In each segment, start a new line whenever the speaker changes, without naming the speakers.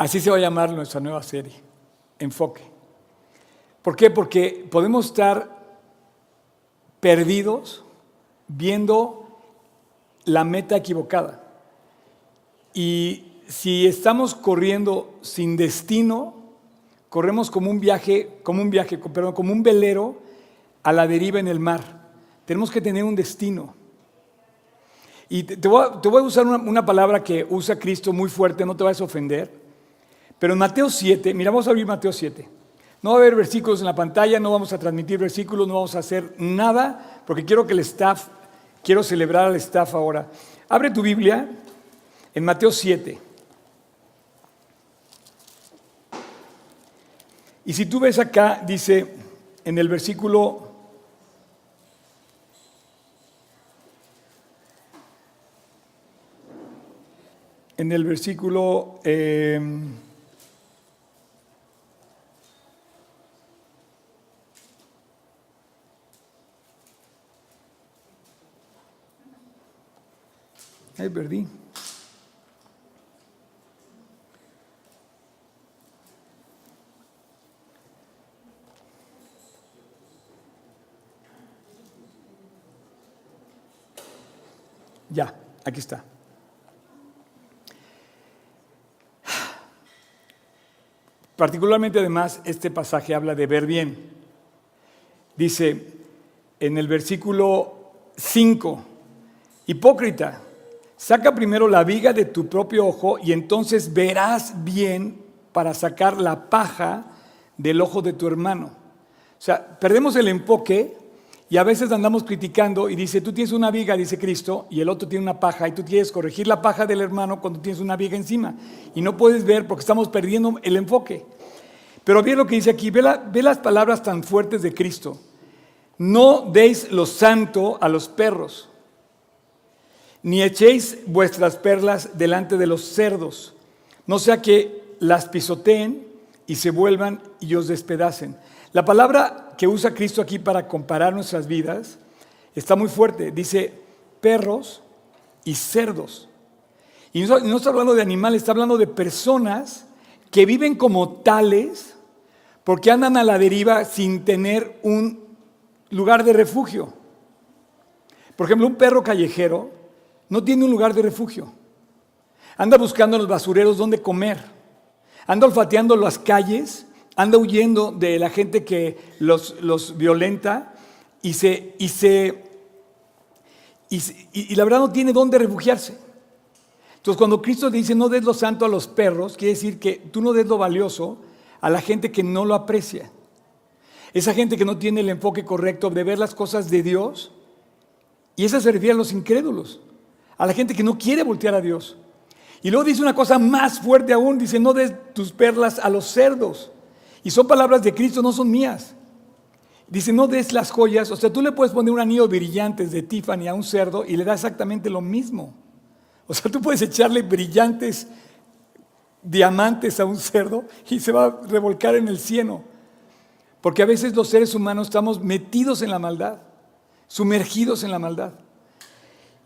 Así se va a llamar nuestra nueva serie, Enfoque. ¿Por qué? Porque podemos estar perdidos viendo la meta equivocada. Y si estamos corriendo sin destino, corremos como un viaje, como un viaje, perdón, como un velero a la deriva en el mar. Tenemos que tener un destino. Y te, voy, a, usar una, palabra que usa Cristo muy fuerte, no te vayas a ofender. Pero en Mateo 7, mira, vamos a abrir Mateo 7. No va a haber versículos en la pantalla, no vamos a transmitir versículos, no vamos a hacer nada, porque quiero que el staff, quiero celebrar al staff ahora. Abre tu Biblia en Mateo 7. Y si tú ves acá, dice en el versículo en el versículo eh, Ahí perdí. Ya, aquí está. Particularmente además este pasaje habla de ver bien. Dice en el versículo 5, hipócrita, saca primero la viga de tu propio ojo y entonces verás bien para sacar la paja del ojo de tu hermano. O sea, perdemos el enfoque y a veces andamos criticando y dice, tú tienes una viga, dice Cristo, y el otro tiene una paja, y tú quieres corregir la paja del hermano cuando tienes una viga encima. Y no puedes ver porque estamos perdiendo el enfoque. Pero bien lo que dice aquí, ve, ve las palabras tan fuertes de Cristo. No deis lo santo a los perros, ni echéis vuestras perlas delante de los cerdos, no sea que las pisoteen y se vuelvan y os despedacen. La palabra que usa Cristo aquí para comparar nuestras vidas está muy fuerte. Dice perros y cerdos. Y no, está hablando de animales, está hablando de personas que viven como tales porque andan a la deriva sin tener un lugar de refugio. Por ejemplo, un perro callejero no tiene un lugar de refugio. Anda buscando en los basureros dónde comer. Anda olfateando las calles anda huyendo de la gente que los, violenta y, se, y, se, y, la verdad no tiene dónde refugiarse. Entonces cuando Cristo dice no des lo santo a los perros, quiere decir que tú no des lo valioso a la gente que no lo aprecia. Esa gente que no tiene el enfoque correcto de ver las cosas de Dios. Y esa se refiere a los incrédulos, a la gente que no quiere voltear a Dios. Y luego dice una cosa más fuerte aún, dice, no des tus perlas a los cerdos. Y son palabras de Cristo, no son mías. Dice, no des las joyas. O sea, tú le puedes poner un anillo brillantes de Tiffany a un cerdo y le da exactamente lo mismo. O sea, tú puedes echarle brillantes diamantes a un cerdo y se va a revolcar en el cielo. Porque a veces los seres humanos estamos metidos en la maldad, sumergidos en la maldad.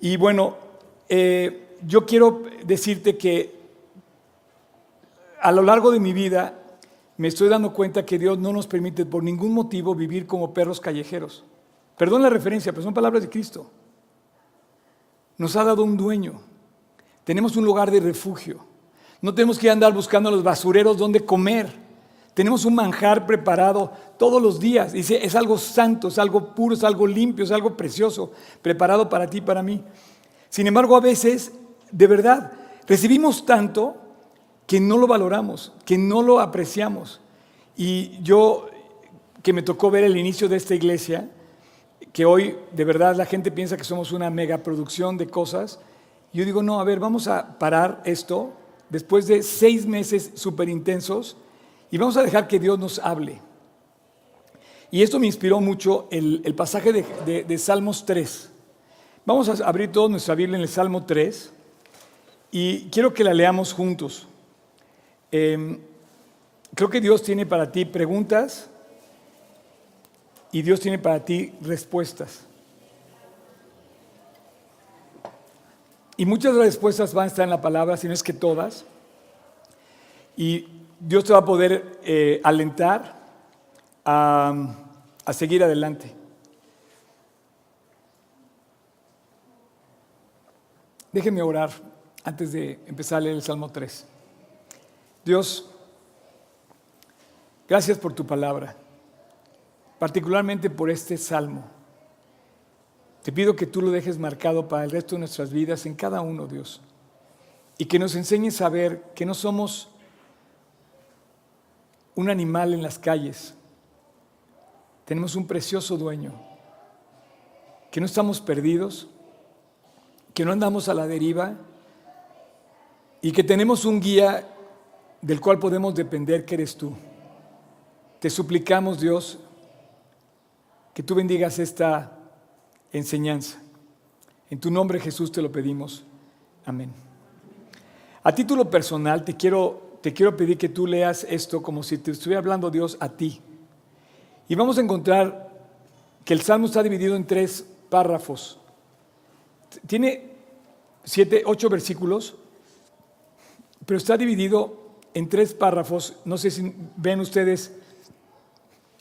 Y bueno, eh, yo quiero decirte que a lo largo de mi vida me estoy dando cuenta que Dios no nos permite por ningún motivo vivir como perros callejeros. Perdón la referencia, pero son palabras de Cristo. Nos ha dado un dueño. Tenemos un lugar de refugio. No tenemos que andar buscando a los basureros donde comer. Tenemos un manjar preparado todos los días. Dice, es algo santo, es algo puro, es algo limpio, es algo precioso, preparado para ti y para mí. Sin embargo, a veces, de verdad, recibimos tanto que no lo valoramos, que no lo apreciamos. Y yo, que me tocó ver el inicio de esta iglesia, que hoy de verdad la gente piensa que somos una megaproducción de cosas, yo digo, no, a ver, vamos a parar esto después de seis meses súper intensos y vamos a dejar que Dios nos hable. Y esto me inspiró mucho el, pasaje de, de Salmos 3. Vamos a abrir toda nuestra Biblia en el Salmo 3 y quiero que la leamos juntos. Em, creo que Dios tiene para ti preguntas y Dios tiene para ti respuestas. Y muchas de las respuestas van a estar en la palabra, si no es que todas. y Dios te va a poder eh, alentar a, a seguir adelante. Déjenme orar antes de empezar a leer el Salmo 3. Dios, gracias por tu palabra, particularmente por este salmo. Te pido que tú lo dejes marcado para el resto de nuestras vidas en cada uno, Dios, y que nos enseñes a ver que no somos un animal en las calles, tenemos un precioso dueño, que no estamos perdidos, que no andamos a la deriva y que tenemos un guía del cual podemos depender, que eres tú. Te suplicamos, Dios, que tú bendigas esta enseñanza. En tu nombre, Jesús, te lo pedimos. Amén. A título personal, te quiero, te quiero pedir que tú leas esto como si te estuviera hablando Dios a ti. Y vamos a encontrar que el Salmo está dividido en tres párrafos. Tiene siete, ocho versículos, pero está dividido en tres párrafos. No sé si ven ustedes,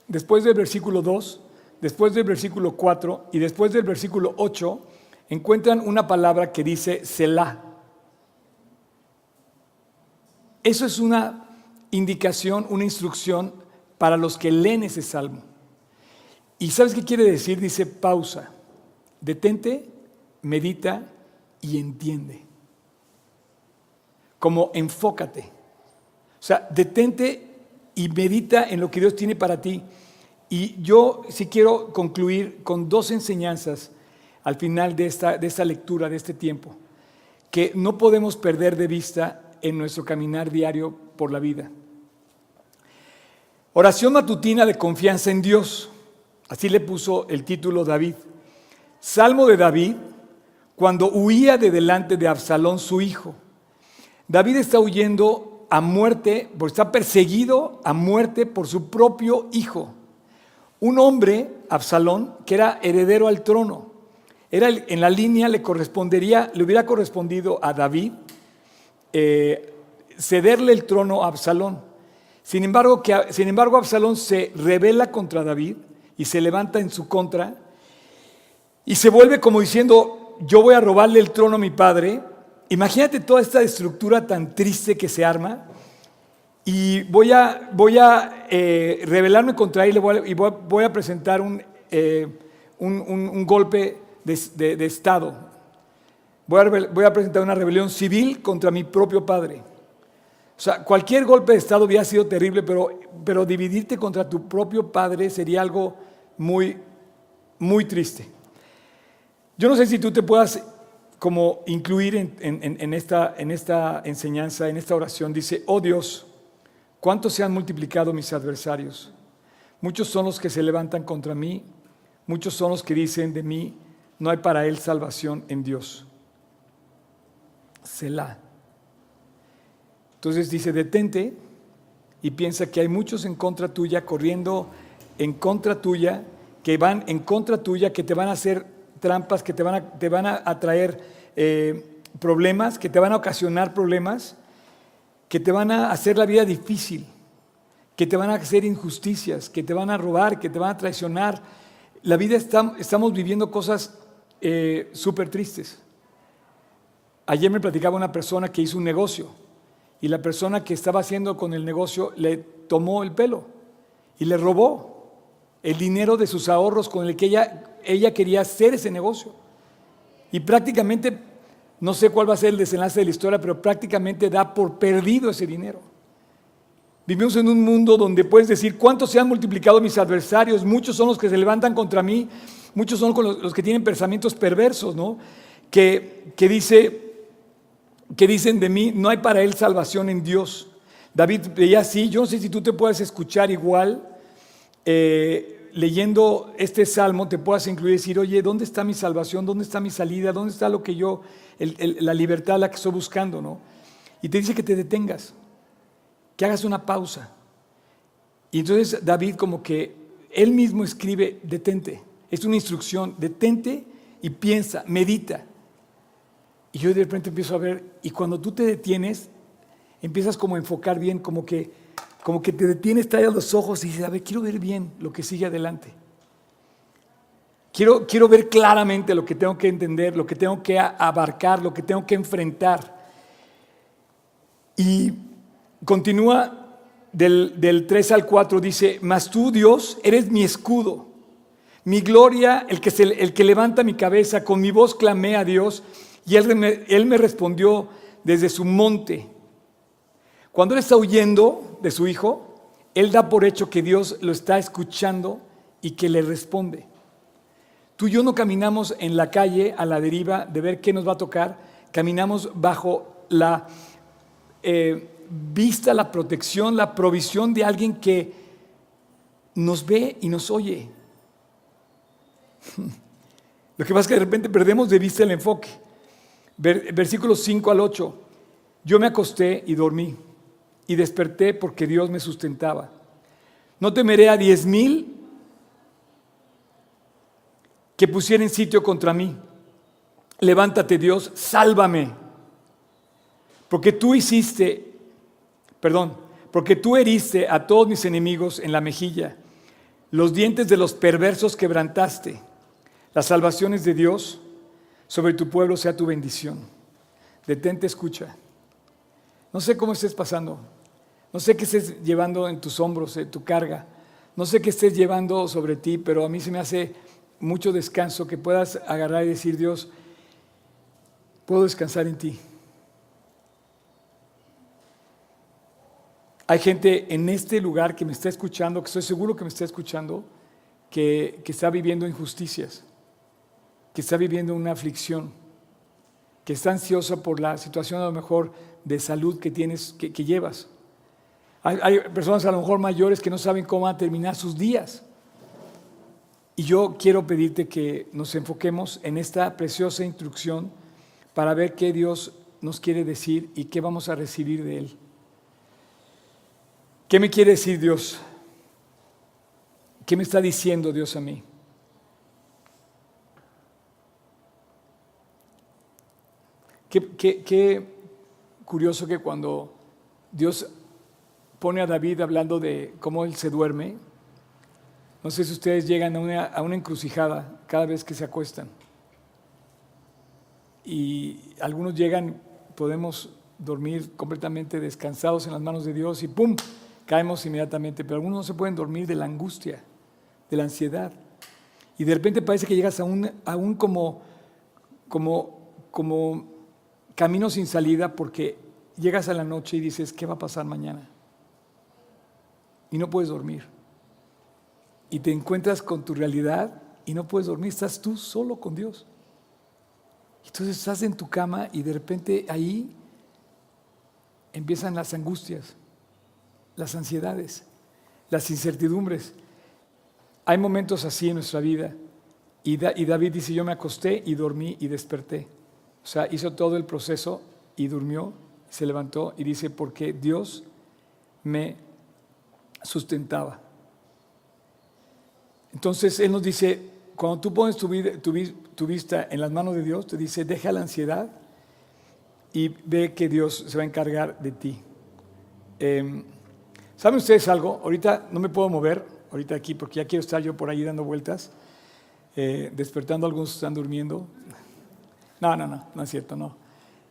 después del versículo 2, después del versículo 4 y después del versículo 8, encuentran una palabra que dice Selah. Eso es una indicación, una instrucción para los que leen ese salmo. ¿Y sabes qué quiere decir? Dice pausa, detente, medita y entiende. Como enfócate. O sea, detente y medita en lo que Dios tiene para ti. Y yo sí quiero concluir con dos enseñanzas al final de esta, de esta lectura, de este tiempo, que no podemos perder de vista en nuestro caminar diario por la vida. Oración matutina de confianza en Dios. Así le puso el título David. Salmo de David cuando huía de delante de Absalón su hijo. David está huyendo a muerte, porque está perseguido a muerte por su propio hijo. Un hombre, Absalón, que era heredero al trono. Era en la línea le correspondería, le hubiera correspondido a David eh, cederle el trono a Absalón. Sin embargo, que, sin embargo, Absalón se revela contra David y se levanta en su contra y se vuelve como diciendo, yo voy a robarle el trono a mi padre. Imagínate toda esta estructura tan triste que se arma. Y voy a, voy a eh, rebelarme contra él y voy a, presentar eh, un, un, golpe de, Estado. Voy a, voy a, presentar una rebelión civil contra mi propio padre. O sea, cualquier golpe de Estado hubiera sido terrible, pero, pero dividirte contra tu propio padre sería algo muy, muy triste. Yo no sé si tú te puedas como incluir en, esta, en esta enseñanza, en esta oración. Dice, oh Dios, ¿cuánto se han multiplicado mis adversarios? Muchos son los que se levantan contra mí, muchos son los que dicen de mí, no hay para él salvación en Dios. Selah. Entonces dice, detente y piensa que hay muchos en contra tuya, corriendo en contra tuya, que van en contra tuya, que te van a hacer trampas que te van a, te van a traer eh, problemas, que te van a ocasionar problemas, que te van a hacer la vida difícil, que te van a hacer injusticias, que te van a robar, que te van a traicionar. La vida estamos viviendo cosas eh, súper tristes. Ayer me platicaba una persona que hizo un negocio y la persona que estaba haciendo con el negocio le tomó el pelo y le robó el dinero de sus ahorros con el que ella ella quería hacer ese negocio. Y prácticamente, no sé cuál va a ser el desenlace de la historia, pero prácticamente da por perdido ese dinero. Vivimos en un mundo donde puedes decir, ¿cuántos se han multiplicado mis adversarios? Muchos son los que se levantan contra mí, muchos son los que tienen pensamientos perversos, ¿no? Que, que, dice, que dicen de mí, no hay para él salvación en Dios. David veía así, yo no sé si tú te puedes escuchar igual. Eh, leyendo este salmo te puedas incluir y decir, oye, ¿dónde está mi salvación? ¿Dónde está mi salida? ¿Dónde está lo que yo, la libertad la que estoy buscando? ¿no? Y te dice que te detengas, que hagas una pausa. Y entonces David como que él mismo escribe, detente. Es una instrucción, detente y piensa, medita. Y yo de repente empiezo a ver, y cuando tú te detienes, empiezas como a enfocar bien, como que, como que te detienes, tallas los ojos y dices, a ver, quiero ver bien lo que sigue adelante. Quiero, quiero ver claramente lo que tengo que entender, lo que tengo que abarcar, lo que tengo que enfrentar. Y continúa del, del 3 al 4, dice, mas tú Dios eres mi escudo, mi gloria, el que, el que levanta mi cabeza, con mi voz clamé a Dios y él él me respondió desde su monte. Cuando él está huyendo de su hijo, él da por hecho que Dios lo está escuchando y que le responde. Tú y yo no caminamos en la calle a la deriva de ver qué nos va a tocar, caminamos bajo la eh, vista, la protección, la provisión de alguien que nos ve y nos oye. Lo que pasa es que de repente perdemos de vista el enfoque. Versículos 5 al 8. Yo me acosté y dormí y desperté porque Dios me sustentaba. No temeré a diez mil que pusieren sitio contra mí. Levántate Dios, sálvame. Porque tú hiciste, perdón, porque tú heriste a todos mis enemigos en la mejilla. Los dientes de los perversos quebrantaste. Las salvaciones de Dios sobre tu pueblo sea tu bendición. Detente, escucha. No sé cómo estés pasando. No sé qué estés llevando en tus hombros, en tu carga. No sé qué estés llevando sobre ti, pero a mí se me hace mucho descanso que puedas agarrar y decir, Dios, puedo descansar en ti. Hay gente en este lugar que me está escuchando, que estoy seguro que me está escuchando, que, que está viviendo injusticias, que está viviendo una aflicción, que está ansiosa por la situación a lo mejor de salud que tienes, que, llevas. Hay, personas a lo mejor mayores que no saben cómo van a terminar sus días. Y yo quiero pedirte que nos enfoquemos en esta preciosa instrucción para ver qué Dios nos quiere decir y qué vamos a recibir de Él. ¿Qué me quiere decir Dios? ¿Qué me está diciendo Dios a mí? Qué curioso que cuando Dios pone a David hablando de cómo él se duerme, no sé si ustedes llegan a una, encrucijada cada vez que se acuestan. Y algunos llegan, podemos dormir completamente descansados en las manos de Dios y ¡pum! caemos inmediatamente, pero algunos no se pueden dormir de la angustia, de la ansiedad. Y de repente parece que llegas a un, a como camino sin salida porque llegas a la noche y dices, ¿qué va a pasar mañana? Y no puedes dormir y te encuentras con tu realidad y no puedes dormir, estás tú solo con Dios. Entonces estás en tu cama y de repente ahí empiezan las angustias, las ansiedades, las incertidumbres. Hay momentos así en nuestra vida. Y, David dice, yo me acosté y dormí y desperté. O sea, hizo todo el proceso y durmió, se levantó y dice, porque Dios me sustentaba. Entonces Él nos dice, cuando tú pones tu, vista en las manos de Dios, te dice, deja la ansiedad y ve que Dios se va a encargar de ti. Em, ¿Saben ustedes algo? Ahorita no me puedo mover, ahorita aquí, porque ya quiero estar yo por ahí dando vueltas, eh, despertando, algunos están durmiendo. No, no, no, no es cierto, no.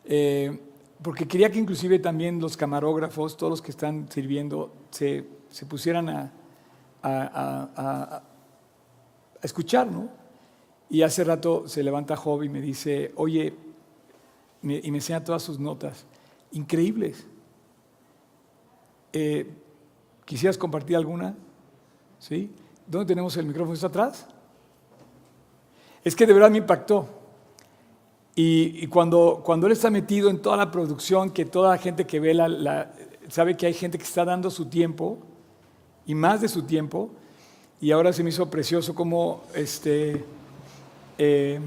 Eh, porque quería que inclusive también los camarógrafos, todos los que están sirviendo, se, pusieran a a escuchar, ¿no? Y hace rato se levanta Job y me dice, oye, y me enseña todas sus notas, increíbles. Eh, ¿Quisieras compartir alguna? ¿Sí? ¿Dónde tenemos el micrófono? ¿Está atrás? Es que de verdad me impactó. Y, cuando, cuando él está metido en toda la producción, que toda la gente que ve la, sabe que hay gente que está dando su tiempo, y más de su tiempo, y ahora se me hizo precioso como este, eh,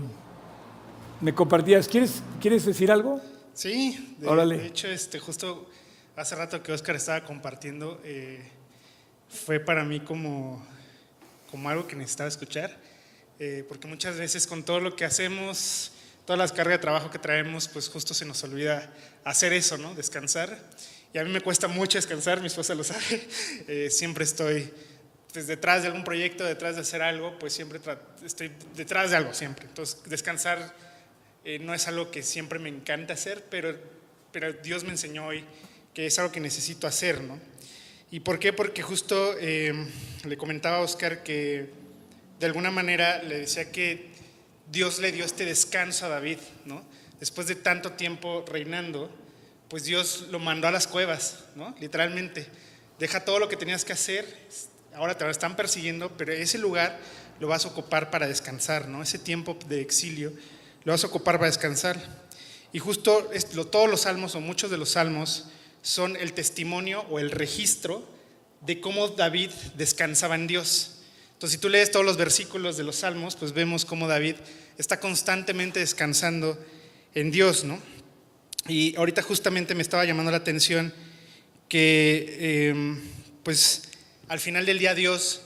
me compartías. ¿Quieres, ¿Quieres decir algo?
Sí, de, hecho, este, justo hace rato que Oscar estaba compartiendo, eh, fue para mí como, como algo que necesitaba escuchar, eh, porque muchas veces con todo lo que hacemos, todas las cargas de trabajo que traemos, pues justo se nos olvida hacer eso, ¿no? Descansar. Y a mí me cuesta mucho descansar, mi esposa lo sabe, eh, siempre estoy pues, detrás de algún proyecto, detrás de hacer algo, pues siempre estoy detrás de algo, siempre. Entonces, descansar eh, no es algo que siempre me encanta hacer, pero, pero Dios me enseñó hoy que es algo que necesito hacer, ¿no? ¿Y por qué? Porque justo eh, le comentaba a Oscar que de alguna manera le decía que Dios le dio este descanso a David, ¿no? Después de tanto tiempo reinando, pues Dios lo mandó a las cuevas, ¿no? Literalmente. Deja todo lo que tenías que hacer, ahora te están persiguiendo, pero ese lugar lo vas a ocupar para descansar, ¿no? Ese tiempo de exilio lo vas a ocupar para descansar. Y justo todos los salmos o muchos de los salmos son el testimonio o el registro de cómo David descansaba en Dios. Entonces, si tú lees todos los versículos de los salmos, pues vemos cómo David está constantemente descansando en Dios, ¿no? Y ahorita justamente me estaba llamando la atención que, em, pues, al final del día Dios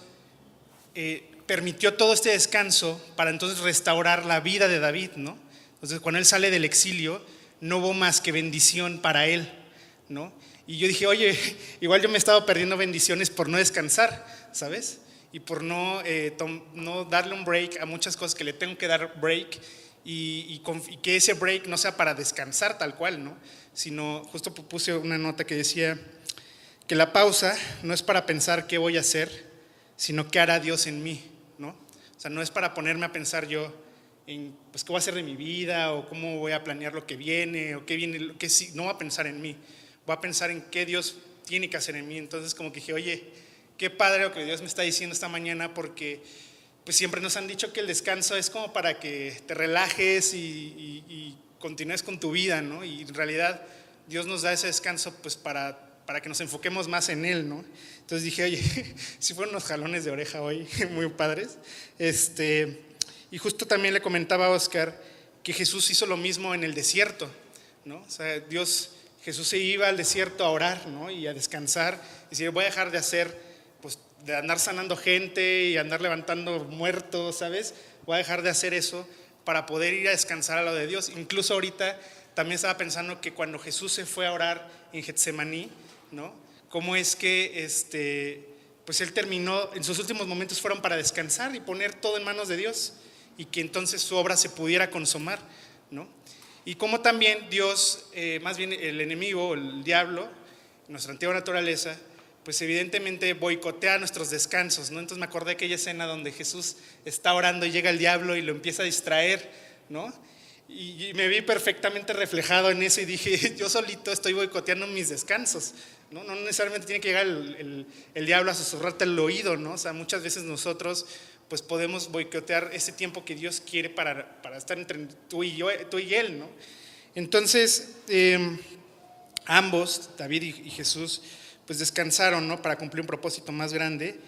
eh, permitió todo este descanso para entonces restaurar la vida de David, ¿no? Entonces, cuando él sale del exilio, no hubo más que bendición para él, ¿no? Y yo dije, oye, igual yo me he estado perdiendo bendiciones por no descansar, ¿sabes? Y por no, eh, no darle un break a muchas cosas que le tengo que dar break y, que ese break no sea para descansar tal cual, ¿no? Sino, justo puse una nota que decía que la pausa no es para pensar qué voy a hacer, sino qué hará Dios en mí, ¿no? O sea, no es para ponerme a pensar yo en, pues, qué voy a hacer de mi vida o cómo voy a planear lo que viene o qué viene, que sí, no voy a pensar en mí, voy a pensar en qué Dios tiene que hacer en mí. Entonces, como que dije, oye, qué padre lo que Dios me está diciendo esta mañana porque pues siempre nos han dicho que el descanso es como para que te relajes y, continúes con tu vida, ¿no? Y en realidad Dios nos da ese descanso pues para, para que nos enfoquemos más en Él, ¿no? Entonces dije, oye, si fueron unos jalones de oreja hoy, muy padres. Este, y justo también le comentaba a Oscar que Jesús hizo lo mismo en el desierto, ¿no? O sea, Dios, Jesús se iba al desierto a orar, ¿no? Y a descansar. Y decir, voy a dejar de hacer de andar sanando gente y andar levantando muertos, ¿sabes? Voy a dejar de hacer eso para poder ir a descansar a lo de Dios. Incluso ahorita también estaba pensando que cuando Jesús se fue a orar en Getsemaní, ¿no? Cómo es que este, pues él terminó, en sus últimos momentos fueron para descansar y poner todo en manos de Dios y que entonces su obra se pudiera consumar, ¿no? Y como también Dios, eh, más bien el enemigo, el diablo, nuestra antigua naturaleza, pues evidentemente boicotea nuestros descansos, ¿no? Entonces me acordé de aquella escena donde Jesús está orando y llega el diablo y lo empieza a distraer, ¿no? Y, me vi perfectamente reflejado en eso y dije, yo solito estoy boicoteando mis descansos, ¿no? No necesariamente tiene que llegar el, diablo a susurrarte el oído, ¿no? O sea, muchas veces nosotros pues podemos boicotear ese tiempo que Dios quiere para, para estar entre tú y, yo, tú y Él, ¿no? Entonces, em, ambos, David y Jesús, pues descansaron, ¿no? Para cumplir un propósito más grande.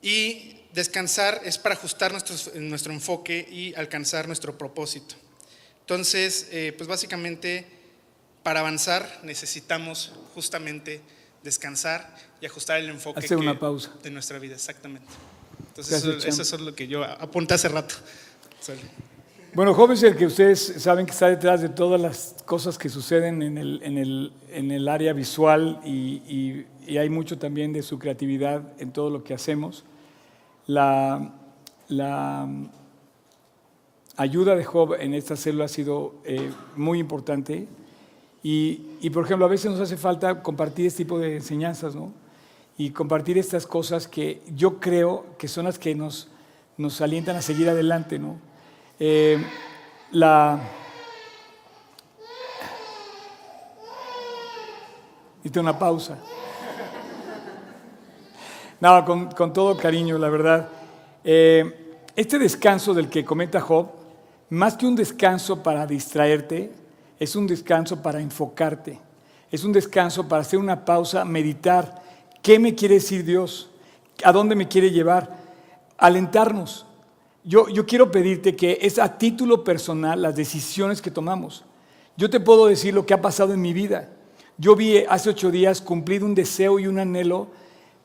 Y descansar es para ajustar nuestro, nuestro enfoque y alcanzar nuestro propósito. Entonces, eh, pues básicamente, para avanzar necesitamos justamente descansar y ajustar el enfoque de nuestra vida, exactamente. Entonces, eso, es lo que yo apunté hace rato.
Bueno, jóvenes, el que ustedes saben que está detrás de todas las cosas que suceden en el, en el, en el área visual y, y, hay mucho también de su creatividad en todo lo que hacemos. La, la ayuda de Job en esta célula ha sido eh, muy importante y, y, por ejemplo, a veces nos hace falta compartir este tipo de enseñanzas, ¿no? Y compartir estas cosas que yo creo que son las que nos, nos alientan a seguir adelante, ¿no? Eh, la... Hice una pausa. No, con, todo cariño, la verdad. Eh, este descanso del que comenta Job, más que un descanso para distraerte, es un descanso para enfocarte. Es un descanso para hacer una pausa, meditar. ¿Qué me quiere decir Dios? ¿A dónde me quiere llevar? Alentarnos. Yo, quiero pedirte que es a título personal las decisiones que tomamos. Yo te puedo decir lo que ha pasado en mi vida. Yo vi hace ocho días cumplir un deseo y un anhelo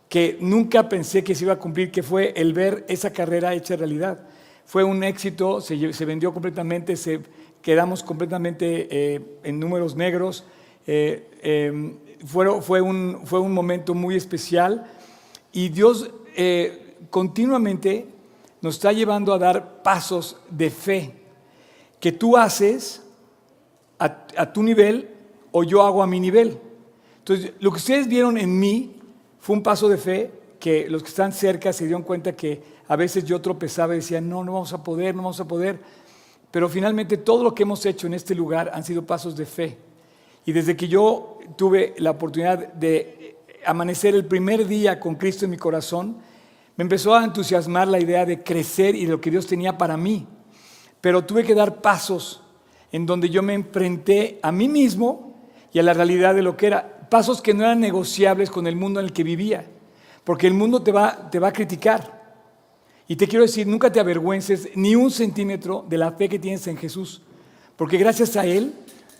que nunca pensé que se iba a cumplir, que fue el ver esa carrera hecha realidad. Fue un éxito, se, vendió completamente, se, quedamos completamente eh, en números negros. Eh, em, fue, fue, un, fue un momento muy especial y Dios eh, continuamente nos está llevando a dar pasos de fe que tú haces a, a tu nivel o yo hago a mi nivel. Entonces, lo que ustedes vieron en mí fue un paso de fe que los que están cerca se dieron cuenta que a veces yo tropezaba y decía, no, no vamos a poder, no vamos a poder. Pero finalmente todo lo que hemos hecho en este lugar han sido pasos de fe. Y desde que yo tuve la oportunidad de amanecer el primer día con Cristo en mi corazón, me empezó a entusiasmar la idea de crecer y de lo que Dios tenía para mí. Pero tuve que dar pasos en donde yo me enfrenté a mí mismo y a la realidad de lo que era. Pasos que no eran negociables con el mundo en el que vivía. Porque el mundo te va, te va a criticar. Y te quiero decir, nunca te avergüences ni un centímetro de la fe que tienes en Jesús, porque gracias a Él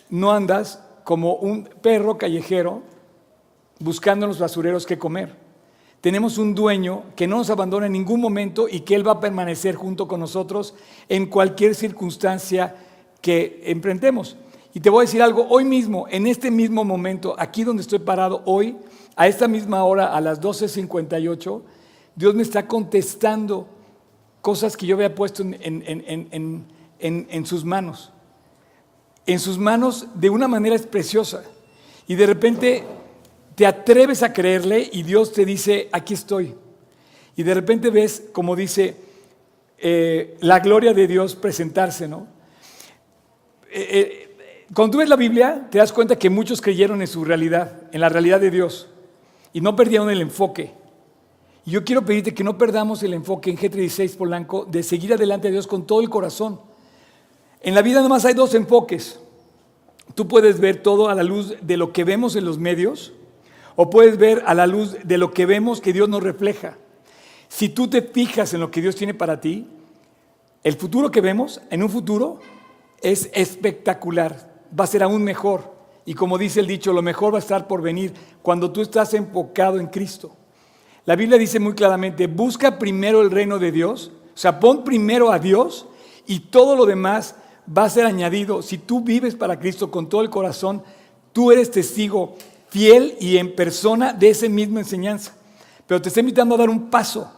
no andas como un perro callejero buscando en los basureros qué comer. Tenemos un dueño que no nos abandona en ningún momento y que Él va a permanecer junto con nosotros en cualquier circunstancia que emprendemos. Y te voy a decir algo, hoy mismo, en este mismo momento, aquí donde estoy parado hoy, a esta misma hora, a las 12.58, Dios me está contestando cosas que yo había puesto en, sus manos. En sus manos de una manera preciosa. Y de repente te atreves a creerle y Dios te dice, aquí estoy. Y de repente ves, como dice, eh, la gloria de Dios presentarse, ¿no? Eh, eh, cuando tú ves la Biblia, te das cuenta que muchos creyeron en su realidad, en la realidad de Dios, y no perdieron el enfoque. Y yo quiero pedirte que no perdamos el enfoque en G36 Polanco de seguir adelante a Dios con todo el corazón. En la vida más hay dos enfoques. Tú puedes ver todo a la luz de lo que vemos en los medios o puedes ver a la luz de lo que vemos que Dios nos refleja. Si tú te fijas en lo que Dios tiene para ti, el futuro que vemos, en un futuro, es espectacular, va a ser aún mejor. Y como dice el dicho, lo mejor va a estar por venir cuando tú estás enfocado en Cristo. La Biblia dice muy claramente, busca primero el reino de Dios, o sea, pon primero a Dios y todo lo demás va a ser añadido. Si tú vives para Cristo con todo el corazón, tú eres testigo fiel y en persona de esa misma enseñanza. Pero te está invitando a dar un paso.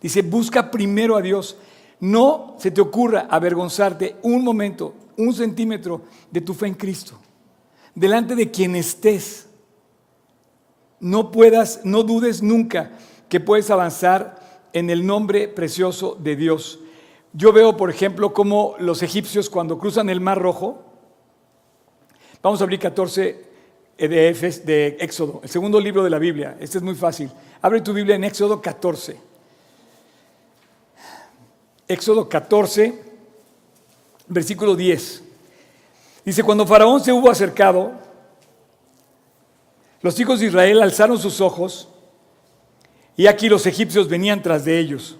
Dice, busca primero a Dios. No se te ocurra avergonzarte un momento, un centímetro de tu fe en Cristo. Delante de quien estés. No puedas, no dudes nunca que puedes avanzar en el nombre precioso de Dios. Yo veo, por ejemplo, cómo los egipcios cuando cruzan el Mar Rojo, vamos a abrir 14 de, de Éxodo, el segundo libro de la Biblia, este es muy fácil. Abre tu Biblia en Éxodo 14. Éxodo 14, versículo 10. Dice, cuando Faraón se hubo acercado, los hijos de Israel alzaron sus ojos y aquí los egipcios venían tras de ellos.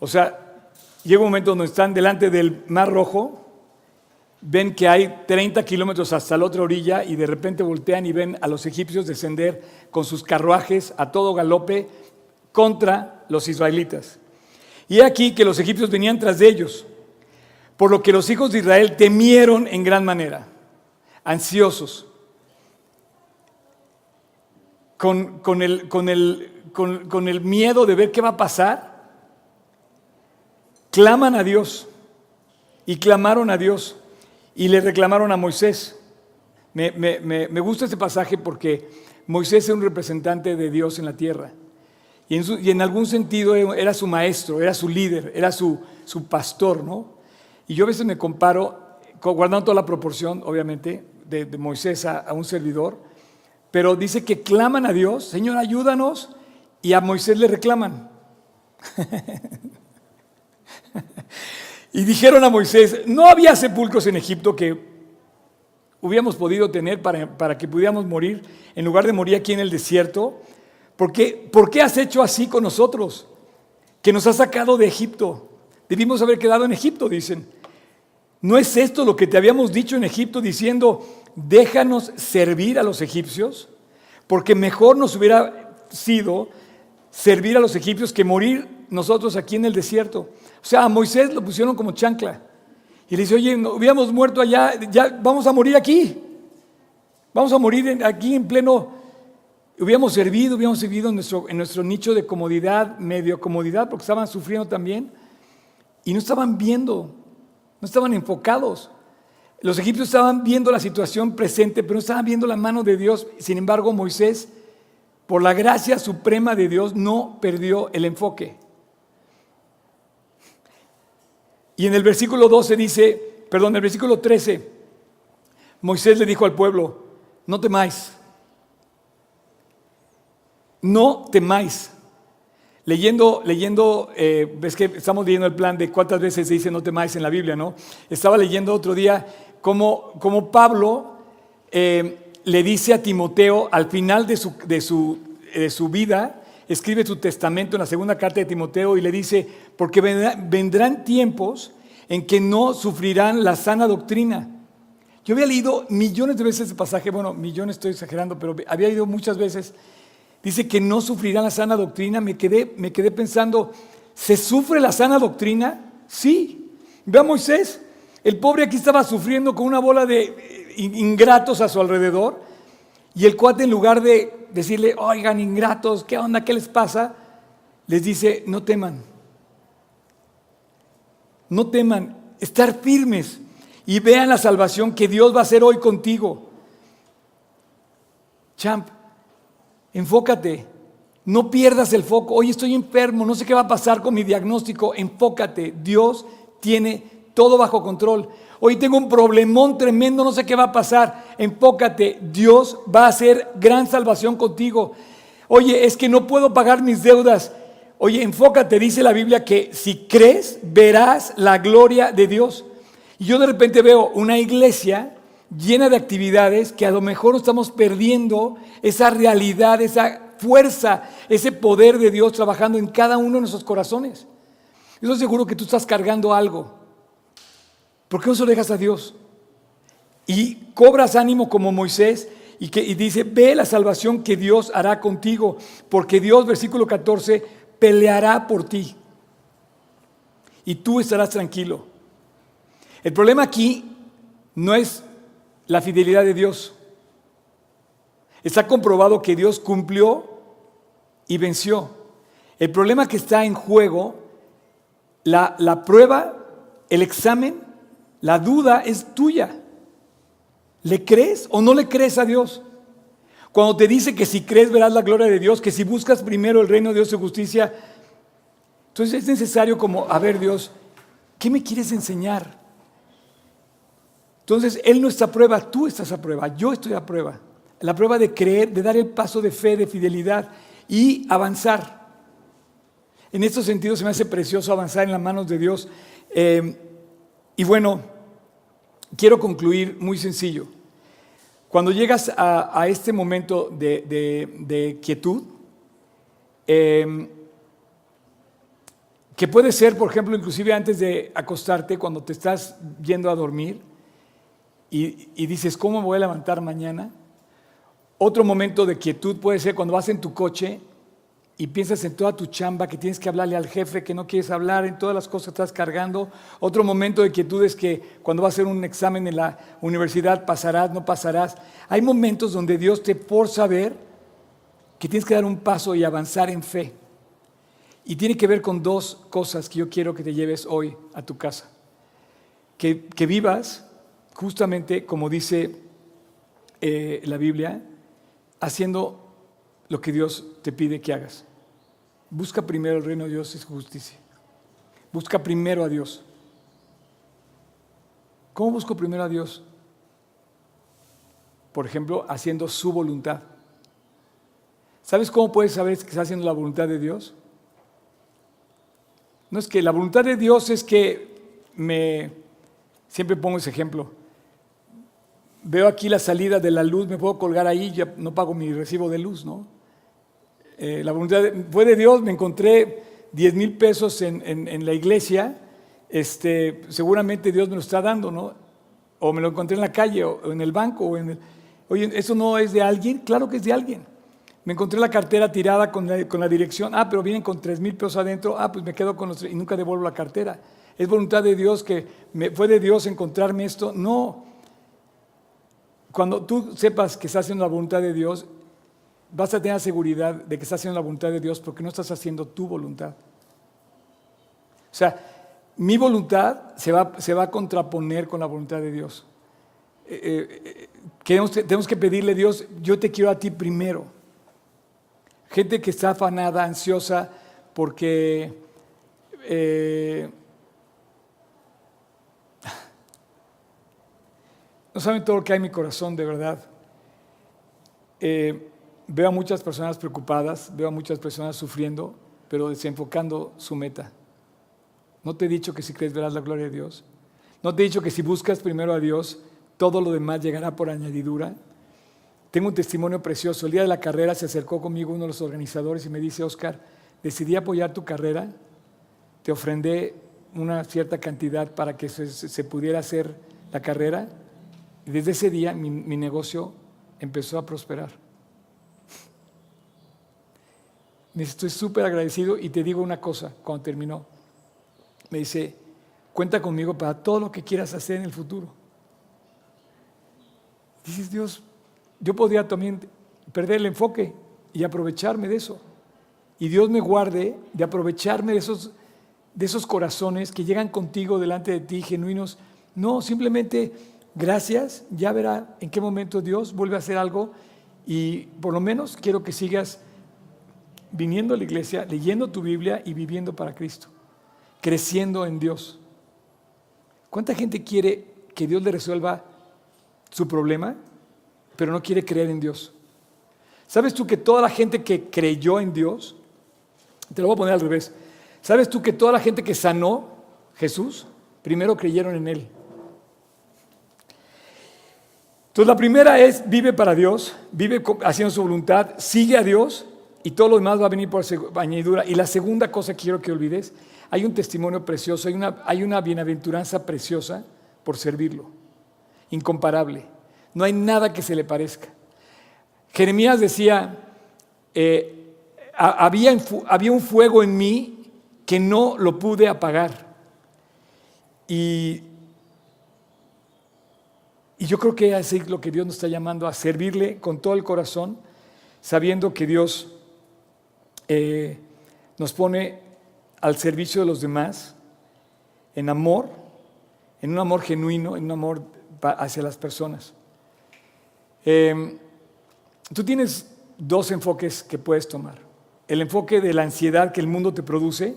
O sea, llega un momento donde están delante del Mar Rojo, ven que hay 30 kilómetros hasta la otra orilla y de repente voltean y ven a los egipcios descender con sus carruajes a todo galope contra los israelitas. Y aquí que los egipcios venían tras de ellos, por lo que los hijos de Israel temieron en gran manera, ansiosos, con, con, el, con el con, el miedo de ver qué va a pasar, claman a Dios y clamaron a Dios y le reclamaron a Moisés. Me, gusta este pasaje porque Moisés es un representante de Dios en la tierra. Y en, y en, algún sentido era su maestro, era su líder, era su, su, pastor, ¿no? Y yo a veces me comparo, guardando toda la proporción, obviamente, de, Moisés a, a, un servidor, pero dice que claman a Dios, Señor, ayúdanos, y a Moisés le reclaman. y dijeron a Moisés, no había sepulcros en Egipto que hubiéramos podido tener para, que pudiéramos morir en lugar de morir aquí en el desierto. ¿Por qué, ¿Por qué has hecho así con nosotros? Que nos has sacado de Egipto. Debimos haber quedado en Egipto, dicen. ¿No es esto lo que te habíamos dicho en Egipto diciendo, déjanos servir a los egipcios? Porque mejor nos hubiera sido servir a los egipcios que morir nosotros aquí en el desierto. O sea, a Moisés lo pusieron como chancla. Y le dice, oye, no, hubiéramos muerto allá, ya vamos a morir aquí. Vamos a morir aquí en pleno hubiéramos servido, hubiéramos servido en nuestro, en nuestro nicho de comodidad, medio comodidad, porque estaban sufriendo también, y no estaban viendo, no estaban enfocados. Los egipcios estaban viendo la situación presente, pero no estaban viendo la mano de Dios. Sin embargo, Moisés, por la gracia suprema de Dios, no perdió el enfoque. Y en el versículo 12 dice, perdón, en el versículo 13, Moisés le dijo al pueblo, no temáis, no temáis. Leyendo, leyendo, eh, ves que estamos leyendo el plan de cuántas veces se dice no temáis en la Biblia, ¿no? Estaba leyendo otro día cómo, Pablo eh, le dice a Timoteo al final de su, de, su, de su vida, escribe su testamento en la segunda carta de Timoteo y le dice, porque vendrán tiempos en que no sufrirán la sana doctrina. Yo había leído millones de veces ese pasaje, bueno, millones estoy exagerando, pero había leído muchas veces dice que no sufrirán la sana doctrina, me quedé, me quedé pensando, ¿se sufre la sana doctrina? Sí. Ve a Moisés, el pobre aquí estaba sufriendo con una bola de eh, ingratos a su alrededor, y el cuate en lugar de decirle, oigan, ingratos, ¿qué onda? ¿Qué les pasa? Les dice, no teman, no teman, estar firmes y vean la salvación que Dios va a hacer hoy contigo. Champ, Enfócate. No pierdas el foco. Hoy estoy enfermo, no sé qué va a pasar con mi diagnóstico. Enfócate. Dios tiene todo bajo control. Hoy tengo un problemón tremendo, no sé qué va a pasar. Enfócate. Dios va a hacer gran salvación contigo. Oye, es que no puedo pagar mis deudas. Oye, enfócate, dice la Biblia que si crees, verás la gloria de Dios. Y yo de repente veo una iglesia llena de actividades que a lo mejor estamos perdiendo esa realidad, esa fuerza, ese poder de Dios trabajando en cada uno de nuestros corazones. Yo estoy seguro que tú estás cargando algo. ¿Por qué no se lo dejas a Dios? Y cobras ánimo como Moisés y, que, y dice, ve la salvación que Dios hará contigo, porque Dios, versículo 14, peleará por ti. Y tú estarás tranquilo. El problema aquí no es la fidelidad de Dios. Está comprobado que Dios cumplió y venció. El problema que está en juego, la, la prueba, el examen, la duda es tuya. ¿Le crees o no le crees a Dios? Cuando te dice que si crees verás la gloria de Dios, que si buscas primero el reino de Dios y justicia, entonces es necesario como, a ver Dios, ¿qué me quieres enseñar? Entonces, Él no está a prueba, tú estás a prueba, yo estoy a prueba. La prueba de creer, de dar el paso de fe, de fidelidad y avanzar. En estos sentidos se me hace precioso avanzar en las manos de Dios. Eh, y bueno, quiero concluir muy sencillo. Cuando llegas a, este momento de, quietud, eh, que puede ser, por ejemplo, inclusive antes de acostarte, cuando te estás yendo a dormir, y, dices, ¿cómo me voy a levantar mañana? Otro momento de quietud puede ser cuando vas en tu coche y piensas en toda tu chamba, que tienes que hablarle al jefe, que no quieres hablar, en todas las cosas estás cargando. Otro momento de quietud es que cuando vas a hacer un examen en la universidad, pasarás, no pasarás. Hay momentos donde Dios te forza a ver que tienes que dar un paso y avanzar en fe. Y tiene que ver con dos cosas que yo quiero que te lleves hoy a tu casa. Que, que vivas justamente como dice eh, la Biblia, haciendo lo que Dios te pide que hagas. Busca primero el reino de Dios y su justicia. Busca primero a Dios. ¿Cómo busco primero a Dios? Por ejemplo, haciendo su voluntad. ¿Sabes cómo puedes saber que estás haciendo la voluntad de Dios? No es que la voluntad de Dios es que me, siempre pongo ese ejemplo, veo aquí la salida de la luz, me puedo colgar ahí, ya no pago mi recibo de luz, ¿no? Eh, la voluntad fue de Dios, me encontré 10 mil pesos en, la iglesia, este, seguramente Dios me lo está dando, ¿no? O me lo encontré en la calle, o, en el banco, o en el... Oye, ¿eso no es de alguien? Claro que es de alguien. Me encontré la cartera tirada con la, dirección, ah, pero vienen con 3 mil pesos adentro, ah, pues me quedo con los... y nunca devuelvo la cartera. ¿Es voluntad de Dios que me, fue de Dios encontrarme esto? No, cuando tú sepas que estás haciendo la voluntad de Dios, vas a tener seguridad de que estás haciendo la voluntad de Dios porque no estás haciendo tu voluntad. O sea, mi voluntad se va, se va a contraponer con la voluntad de Dios. Eh, eh, tenemos que pedirle a Dios, yo te quiero a ti primero. Gente que está afanada, ansiosa, porque eh, no saben todo lo que hay en mi corazón, de verdad. veo a muchas personas preocupadas, veo a muchas personas sufriendo, pero desenfocando su meta. ¿No te he dicho que si crees verás la gloria de Dios? ¿No te he dicho que si buscas primero a Dios, todo lo demás llegará por añadidura? Tengo un testimonio precioso. El día de la carrera se acercó conmigo uno de los organizadores y me dice, Oscar, decidí apoyar tu carrera, te ofrendé una cierta cantidad para que se, pudiera hacer la carrera. Y desde ese día mi, negocio empezó a prosperar. Estoy súper agradecido y te digo una cosa cuando terminó me dice, cuenta conmigo para todo lo que quieras hacer en el futuro. Dices, Dios, yo podría también perder el enfoque y aprovecharme de eso. Y Dios me guarde de aprovecharme de esos, de esos corazones que llegan contigo delante de ti, genuinos. No, simplemente gracias, ya verá en qué momento Dios vuelve a hacer algo y por lo menos quiero que sigas viniendo a la iglesia, leyendo tu Biblia y viviendo para Cristo creciendo en Dios. ¿Cuánta gente quiere que Dios le resuelva su problema, pero no quiere creer en Dios? ¿Sabes tú que toda la gente que creyó en Dios, te lo voy a poner al revés, ¿sabes tú que toda la gente que sanó Jesús, primero creyeron en Él? Entonces la primera es, vive para Dios, vive haciendo su voluntad, sigue a Dios y todo lo demás va a venir por añadidura. Y la segunda cosa que quiero que olvides hay un testimonio precioso, hay una, bienaventuranza preciosa por servirlo, incomparable. No hay nada que se le parezca. Jeremías decía, eh, había, había un fuego en mí que no lo pude apagar. Y, y yo creo que es lo que Dios nos está llamando a servirle con todo el corazón, sabiendo que Dios eh, nos pone al servicio de los demás, en amor, en un amor genuino, en un amor hacia las personas. Em, tú tienes dos enfoques que puedes tomar. El enfoque de la ansiedad que el mundo te produce,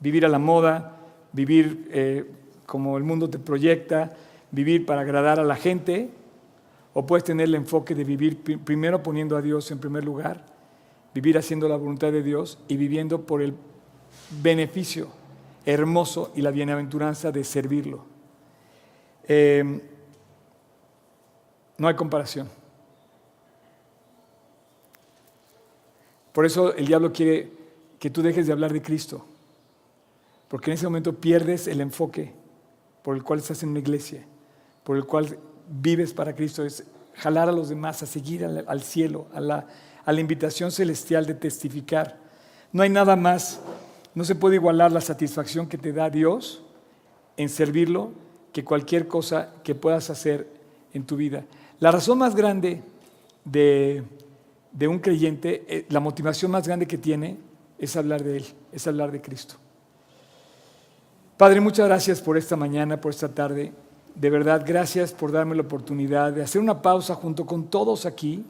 vivir a la moda, vivir eh, como el mundo te proyecta, vivir para agradar a la gente, o puedes tener el enfoque de vivir primero poniendo a Dios en primer lugar vivir haciendo la voluntad de Dios y viviendo por el beneficio hermoso y la bienaventuranza de servirlo. Eh, no hay comparación. Por eso el diablo quiere que tú dejes de hablar de Cristo, porque en ese momento pierdes el enfoque por el cual estás en una iglesia, por el cual vives para Cristo, es jalar a los demás a seguir al, cielo, a la, a la invitación celestial de testificar. No hay nada más, no se puede igualar la satisfacción que te da Dios en servirlo que cualquier cosa que puedas hacer en tu vida. La razón más grande de, un creyente, eh, la motivación más grande que tiene es hablar de Él, es hablar de Cristo. Padre, muchas gracias por esta mañana, por esta tarde. De verdad, gracias por darme la oportunidad de hacer una pausa junto con todos aquí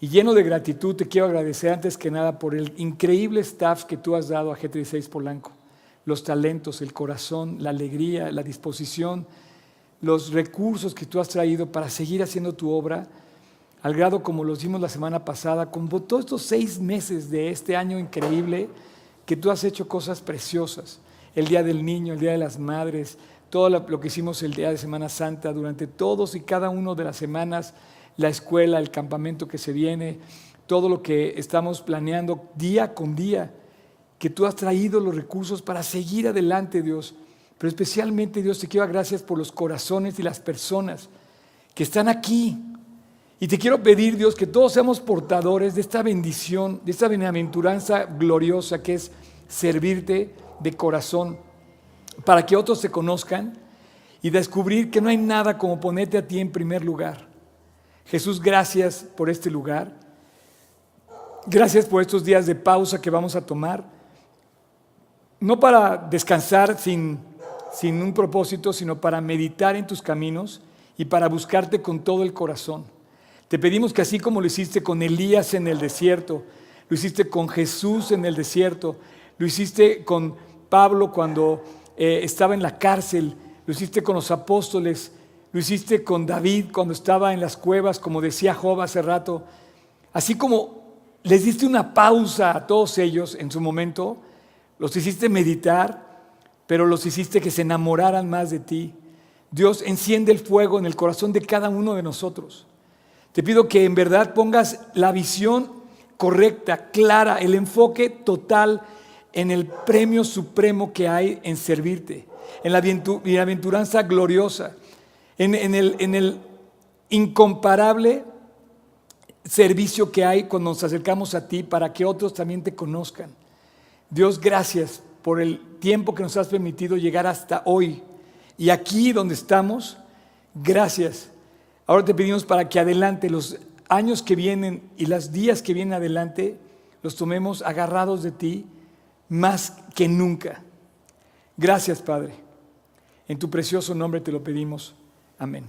y lleno de gratitud te quiero agradecer antes que nada por el increíble staff que tú has dado a G36 Polanco. Los talentos, el corazón, la alegría, la disposición, los recursos que tú has traído para seguir haciendo tu obra, al grado como lo hicimos la semana pasada, con todos estos seis meses de este año increíble, que tú has hecho cosas preciosas. El Día del Niño, el Día de las Madres, todo lo que hicimos el día de Semana Santa, durante todos y cada uno de las semanas la escuela, el campamento que se viene, todo lo que estamos planeando día con día, que tú has traído los recursos para seguir adelante, Dios. Pero especialmente, Dios, te quiero dar gracias por los corazones y las personas que están aquí. Y te quiero pedir, Dios, que todos seamos portadores de esta bendición, de esta bienaventuranza gloriosa que es servirte de corazón, para que otros te conozcan y descubrir que no hay nada como ponerte a ti en primer lugar Jesús, gracias por este lugar. Gracias por estos días de pausa que vamos a tomar. No para descansar sin, sin un propósito, sino para meditar en tus caminos y para buscarte con todo el corazón. Te pedimos que así como lo hiciste con Elías en el desierto, lo hiciste con Jesús en el desierto, lo hiciste con Pablo cuando eh, estaba en la cárcel, lo hiciste con los apóstoles, lo hiciste con David cuando estaba en las cuevas, como decía Job hace rato, así como les diste una pausa a todos ellos en su momento, los hiciste meditar, pero los hiciste que se enamoraran más de ti. Dios enciende el fuego en el corazón de cada uno de nosotros. Te pido que en verdad pongas la visión correcta, clara, el enfoque total en el premio supremo que hay en servirte, en la bienaventuranza gloriosa, en, el, en el incomparable servicio que hay cuando nos acercamos a ti para que otros también te conozcan. Dios, gracias por el tiempo que nos has permitido llegar hasta hoy. Y aquí donde estamos, gracias. Ahora te pedimos para que adelante, los años que vienen y los días que vienen adelante, los tomemos agarrados de ti más que nunca. Gracias, Padre. En tu precioso nombre te lo pedimos. Amén.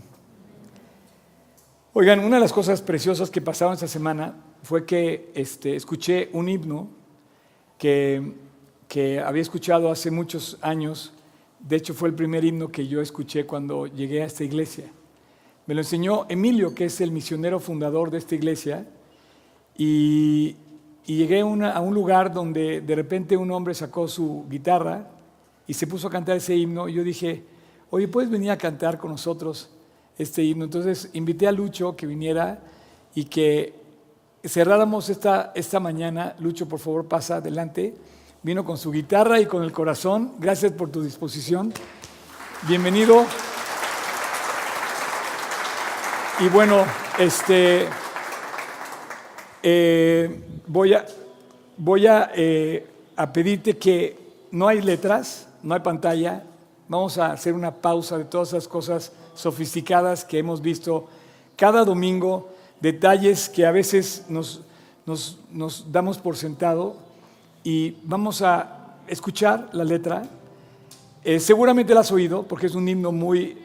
Oigan, una de las cosas preciosas que pasaron esta semana fue que este, escuché un himno que, que había escuchado hace muchos años. De hecho, fue el primer himno que yo escuché cuando llegué a esta iglesia. Me lo enseñó Emilio, que es el misionero fundador de esta iglesia, y, llegué a, a, un lugar donde de repente un hombre sacó su guitarra y se puso a cantar ese himno, y yo dije, oye, ¿puedes venir a cantar con nosotros? este himno. Entonces invité a Lucho que viniera y que cerráramos esta, esta mañana. Lucho, por favor, pasa adelante. Vino con su guitarra y con el corazón. Gracias por tu disposición. Bienvenido. Y bueno, este, eh, voy a, voy eh, a pedirte que no hay letras, no hay pantalla. Vamos a hacer una pausa de todas esas cosas sofisticadas que hemos visto cada domingo, detalles que a veces nos, nos, damos por sentado y vamos a escuchar la letra. Eh, seguramente la has oído porque es un himno muy,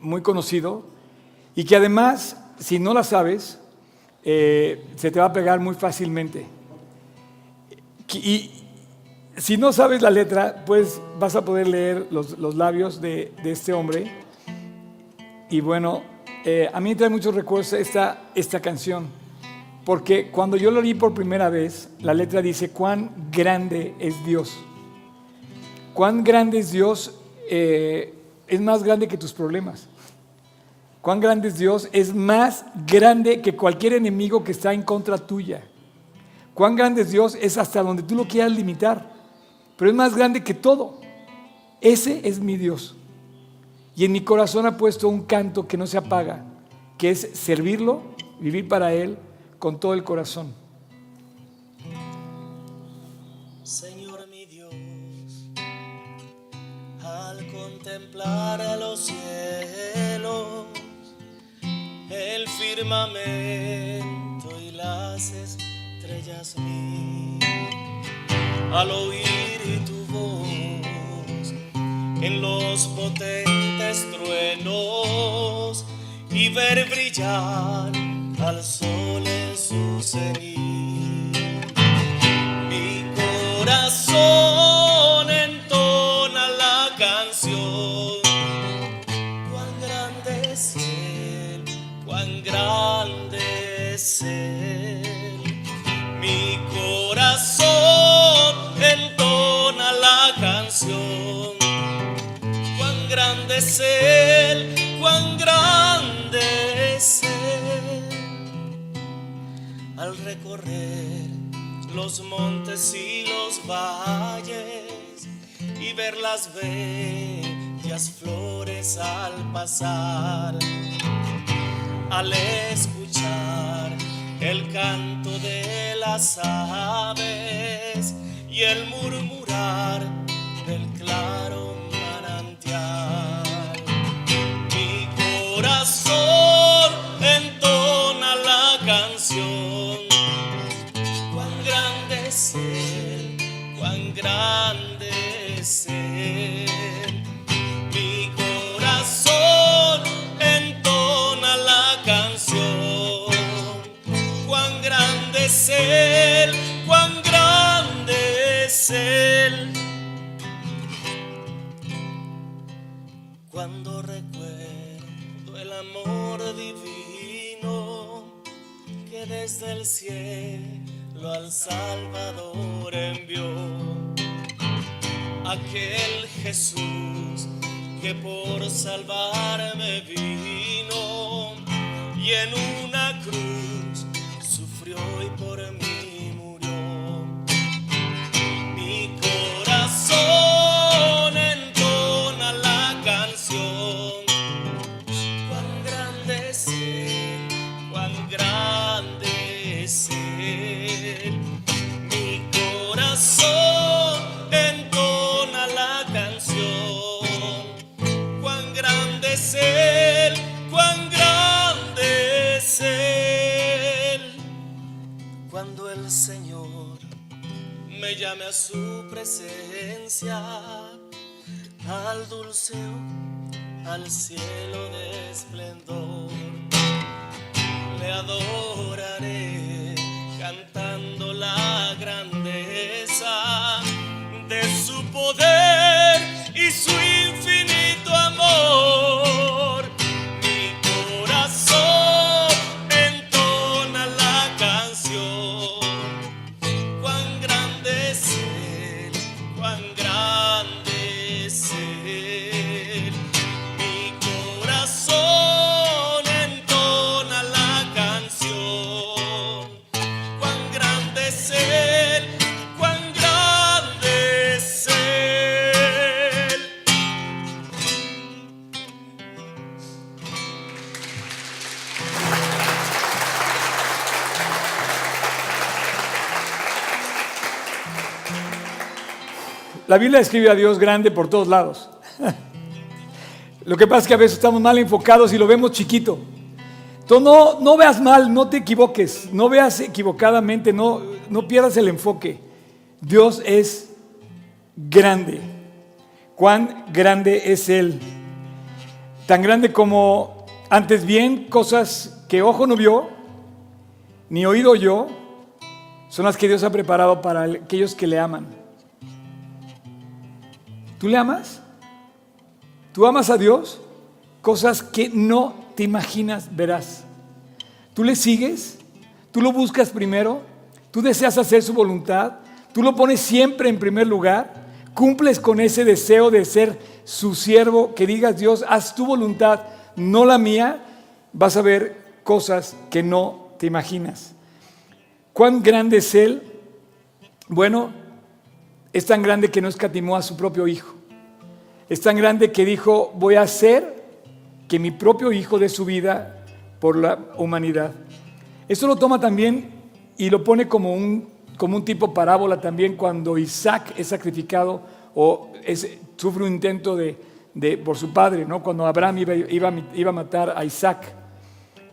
muy conocido y que además, si no la sabes, eh, se te va a pegar muy fácilmente. Y si no sabes la letra, pues vas a poder leer los, los labios de, de este hombre y bueno, eh, a mí me trae muchos recuerdos esta, esta canción, porque cuando yo lo leí por primera vez, la letra dice, cuán grande es Dios. Cuán grande es Dios eh, es más grande que tus problemas. Cuán grande es Dios es más grande que cualquier enemigo que está en contra tuya. Cuán grande es Dios es hasta donde tú lo quieras limitar, pero es más grande que todo. Ese es mi Dios. Y en mi corazón ha puesto un canto que no se apaga, que es servirlo, vivir para Él con todo el corazón.
Señor mi Dios, al contemplar a los cielos, el firmamento y las estrellas al oír tu voz en los potentes truenos y ver brillar al sol en su cenit. Mi corazón es cuán grande es Él. Al recorrer los montes y los valles y ver las bellas flores al pasar, al escuchar el canto de las aves y el murmurar del claro corazón entonces canción. Cuán grande es Él, cuán grande es Él. Mi corazón entona la canción. Cuán grande es Él, desde el cielo al Salvador envió, aquel Jesús que por salvarme vino y en una cruz a su presencia, al dulce, al cielo de esplendor. Le adoraré cantando la grandeza de su poder y su infinito amor. La
Biblia describe a Dios grande por todos lados. Lo que pasa es que a veces estamos mal enfocados y lo vemos chiquito. Entonces no, no veas mal, no te equivoques, no veas equivocadamente, no, no pierdas el enfoque. Dios es grande. Cuán grande es Él. Tan grande como antes bien cosas que ojo no vio, ni oído oyó, son las que Dios ha preparado para aquellos que le aman. ¿Tú le amas? ¿Tú amas a Dios? Cosas que no te imaginas verás. ¿Tú le sigues? ¿Tú lo buscas primero? ¿Tú deseas hacer su voluntad? ¿Tú lo pones siempre en primer lugar? ¿Cumples con ese deseo de ser su siervo? Que digas, Dios, haz tu voluntad, no la mía. Vas a ver cosas que no te imaginas. ¿Cuán grande es Él? Bueno, es tan grande que no escatimó a su propio hijo. Es tan grande que dijo, voy a hacer que mi propio hijo dé su vida por la humanidad. Eso lo toma también y lo pone como un, como un tipo parábola también cuando Isaac es sacrificado o es- sufre un intento de, de- por su padre, ¿no? cuando Abraham iba, iba, iba a matar a Isaac.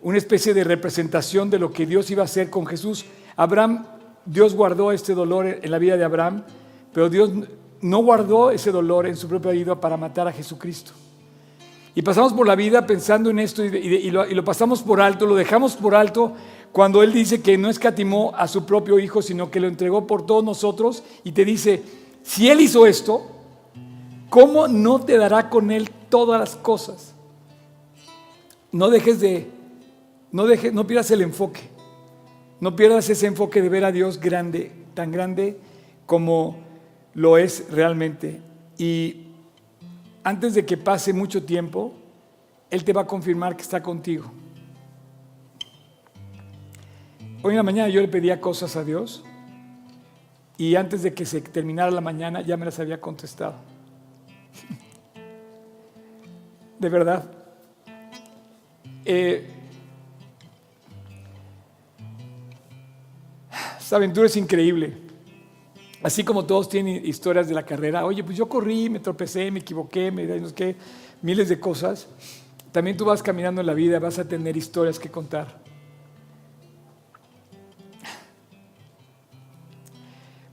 Una especie de representación de lo que Dios iba a hacer con Jesús. Abraham, Dios guardó este dolor en la vida de Abraham, pero Dios no guardó ese dolor en su propia vida para matar a Jesucristo. Y pasamos por la vida pensando en esto y, lo, y lo pasamos por alto, lo dejamos por alto cuando Él dice que no escatimó a su propio Hijo, sino que lo entregó por todos nosotros y te dice, si Él hizo esto, ¿cómo no te dará con Él todas las cosas? No dejes de, no, no pierdas el enfoque, no pierdas ese enfoque de ver a Dios grande, tan grande como lo es realmente. Y antes de que pase mucho tiempo, Él te va a confirmar que está contigo. Hoy en la mañana yo le pedía cosas a Dios y antes de que se terminara la mañana ya me las había contestado. De verdad. Eh, esta aventura es increíble así como todos tienen historias de la carrera, oye, pues yo corrí, me tropecé, me equivoqué, me no qué, miles de cosas, también tú vas caminando en la vida, vas a tener historias que contar.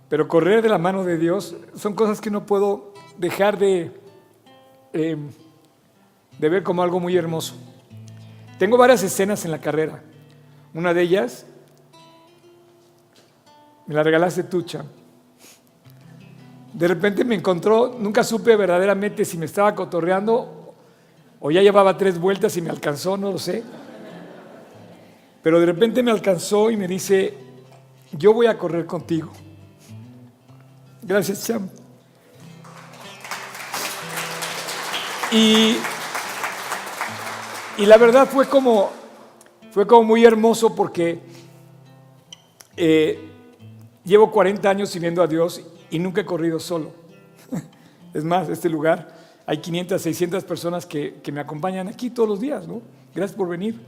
Pero correr de la mano de Dios son cosas que no puedo dejar de, em, de ver como algo muy hermoso. Tengo varias escenas en la carrera. Una de ellas me la regalaste tú, Champ. De repente me encontró, nunca supe verdaderamente si me estaba cotorreando o ya llevaba tres vueltas y me alcanzó, no lo sé. Pero de repente me alcanzó y me dice, yo voy a correr contigo. Gracias, Cham. Y, y la verdad fue como, fue como muy hermoso porque eh, llevo 40 años sirviendo a Dios y nunca he corrido solo. Es más, este lugar hay 500, 600 personas que, que me acompañan aquí todos los días, ¿no? Gracias por venir.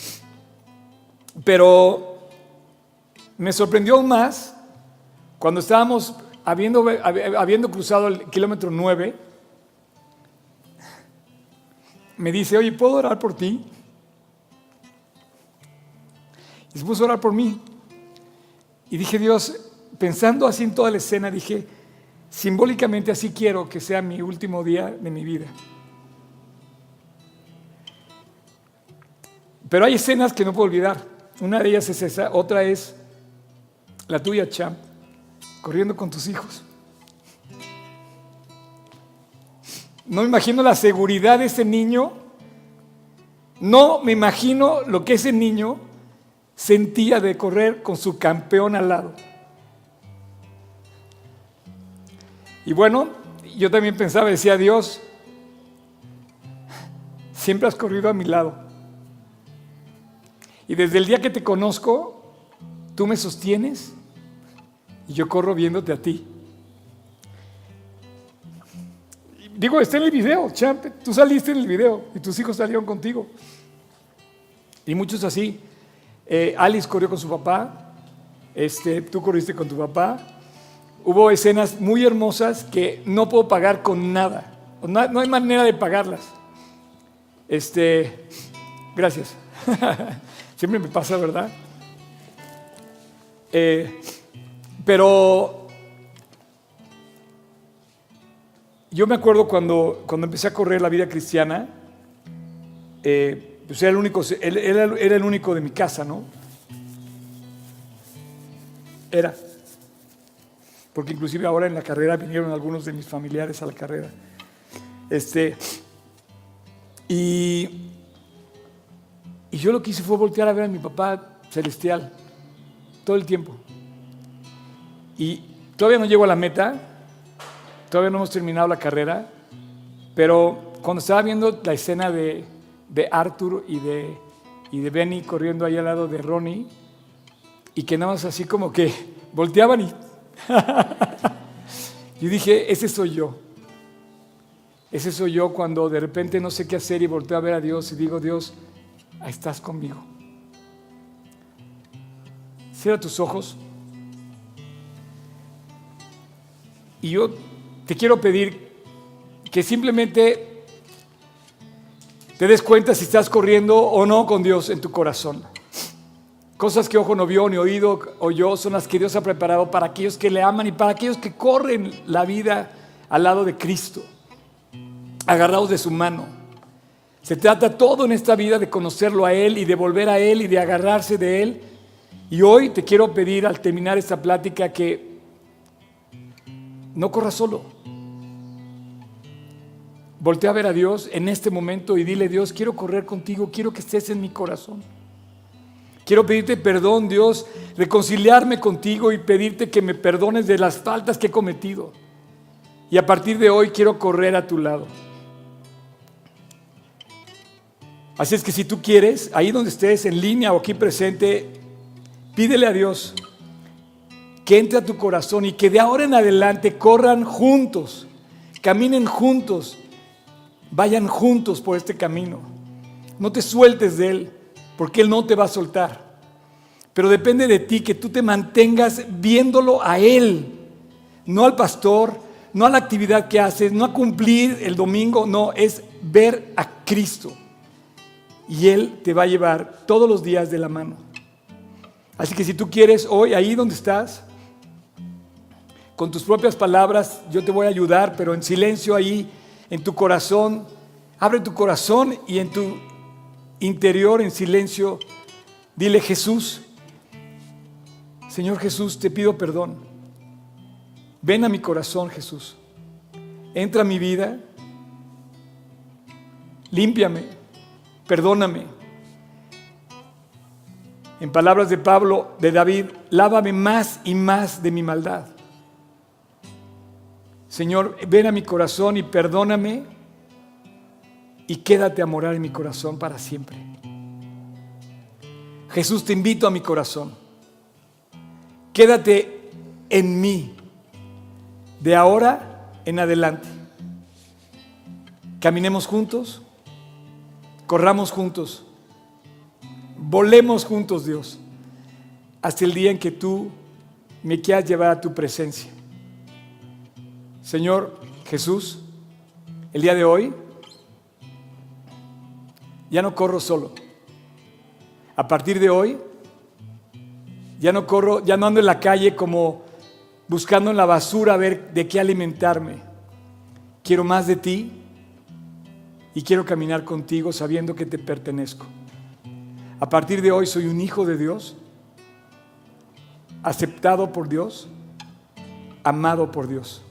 Pero me sorprendió aún más cuando estábamos habiendo, habiendo cruzado el kilómetro 9. Me dice, oye, ¿puedo orar por ti? Y se puso a orar por mí. Y dije, Dios, pensando así en toda la escena, dije, simbólicamente así quiero que sea mi último día de mi vida. Pero hay escenas que no puedo olvidar. Una de ellas es esa, otra es la tuya, Champ, corriendo con tus hijos. No me imagino la seguridad de ese niño. No me imagino lo que ese niño sentía de correr con su campeón al lado. Y bueno, yo también pensaba, decía Dios, siempre has corrido a mi lado. Y desde el día que te conozco, tú me sostienes y yo corro viéndote a ti. Digo, está en el video, champ, tú saliste en el video y tus hijos salieron contigo. Y muchos así. Eh, Alice corrió con su papá, este, tú corriste con tu papá. Hubo escenas muy hermosas que no puedo pagar con nada. No, no hay manera de pagarlas. Este, gracias. Siempre me pasa, ¿verdad? Eh, pero yo me acuerdo cuando, cuando empecé a correr la vida cristiana, eh, pues era el, único, era, era el único de mi casa, ¿no? Era. Porque inclusive ahora en la carrera vinieron algunos de mis familiares a la carrera. Este, y, y yo lo que hice fue voltear a ver a mi papá celestial todo el tiempo. Y todavía no llego a la meta, todavía no hemos terminado la carrera, pero cuando estaba viendo la escena de, de Arthur y de, y de Benny corriendo ahí al lado de Ronnie, y que nada más así como que volteaban y... yo dije, ese soy yo. Ese soy yo cuando de repente no sé qué hacer y volteo a ver a Dios y digo, Dios, estás conmigo. Cierra tus ojos. Y yo te quiero pedir que simplemente te des cuenta si estás corriendo o no con Dios en tu corazón. Cosas que ojo no vio, ni oído oyó, son las que Dios ha preparado para aquellos que le aman y para aquellos que corren la vida al lado de Cristo, agarrados de su mano. Se trata todo en esta vida de conocerlo a Él y de volver a Él y de agarrarse de Él. Y hoy te quiero pedir al terminar esta plática que no corras solo. Voltea a ver a Dios en este momento y dile, Dios, quiero correr contigo, quiero que estés en mi corazón. Quiero pedirte perdón, Dios, reconciliarme contigo y pedirte que me perdones de las faltas que he cometido. Y a partir de hoy quiero correr a tu lado. Así es que si tú quieres, ahí donde estés, en línea o aquí presente, pídele a Dios que entre a tu corazón y que de ahora en adelante corran juntos, caminen juntos, vayan juntos por este camino. No te sueltes de Él, porque Él no te va a soltar. Pero depende de ti que tú te mantengas viéndolo a Él, no al pastor, no a la actividad que haces, no a cumplir el domingo, no, es ver a Cristo. Y Él te va a llevar todos los días de la mano. Así que si tú quieres hoy, ahí donde estás, con tus propias palabras, yo te voy a ayudar, pero en silencio ahí, en tu corazón, abre tu corazón y en tu interior, en silencio, dile Jesús, Señor Jesús, te pido perdón. Ven a mi corazón, Jesús. Entra a mi vida. Límpiame. Perdóname. En palabras de Pablo, de David, lávame más y más de mi maldad. Señor, ven a mi corazón y perdóname y quédate a morar en mi corazón para siempre. Jesús, te invito a mi corazón. Quédate en mí de ahora en adelante. Caminemos juntos, corramos juntos, volemos juntos, Dios, hasta el día en que tú me quieras llevar a tu presencia. Señor Jesús, el día de hoy ya no corro solo. A partir de hoy ya no corro, ya no ando en la calle como buscando en la basura a ver de qué alimentarme. Quiero más de ti y quiero caminar contigo sabiendo que te pertenezco. A partir de hoy soy un hijo de Dios, aceptado por Dios, amado por Dios.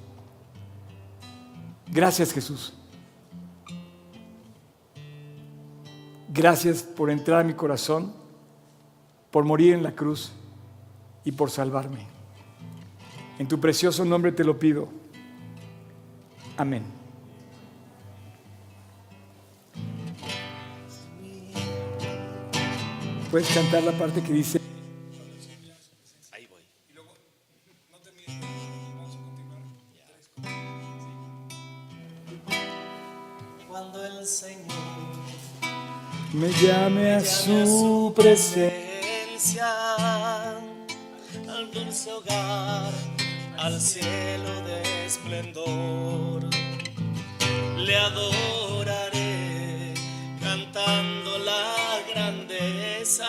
Gracias Jesús. Gracias por entrar a mi corazón, por morir en la cruz y por salvarme. En tu precioso nombre te lo pido. Amén. Puedes cantar la parte que dice... Me llame a su presencia.
al dulce hogar, al cielo de esplendor. Le adoraré cantando la grandeza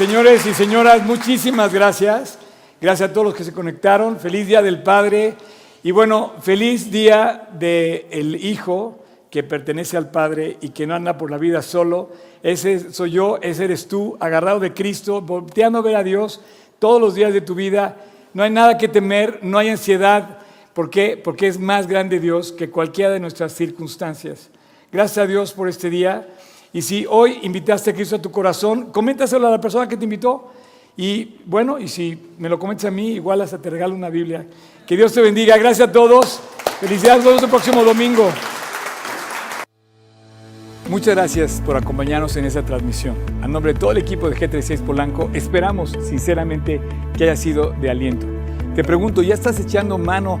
señores y señoras, muchísimas gracias. Gracias a todos los que se conectaron. Feliz Día del Padre. Y bueno, feliz Día del Hijo que pertenece al Padre y que no anda por la vida solo. Ese soy yo, ese eres tú, agarrado de Cristo, volteando a ver a Dios todos los días de tu vida. No hay nada que temer, no hay ansiedad. ¿Por qué? Porque es más grande Dios que cualquiera de nuestras circunstancias. Gracias a Dios por este día. Y si hoy invitaste a Cristo a tu corazón, coméntaselo a la persona que te invitó. Y bueno, y si me lo comentas a mí, igual hasta te regalo una Biblia. Que Dios te bendiga. Gracias a todos. Felicidades. Nos vemos el próximo domingo. Muchas gracias por acompañarnos en esta transmisión. A nombre de todo el equipo de G36 Polanco, esperamos sinceramente que haya sido de aliento. Te pregunto, ¿ya estás echando mano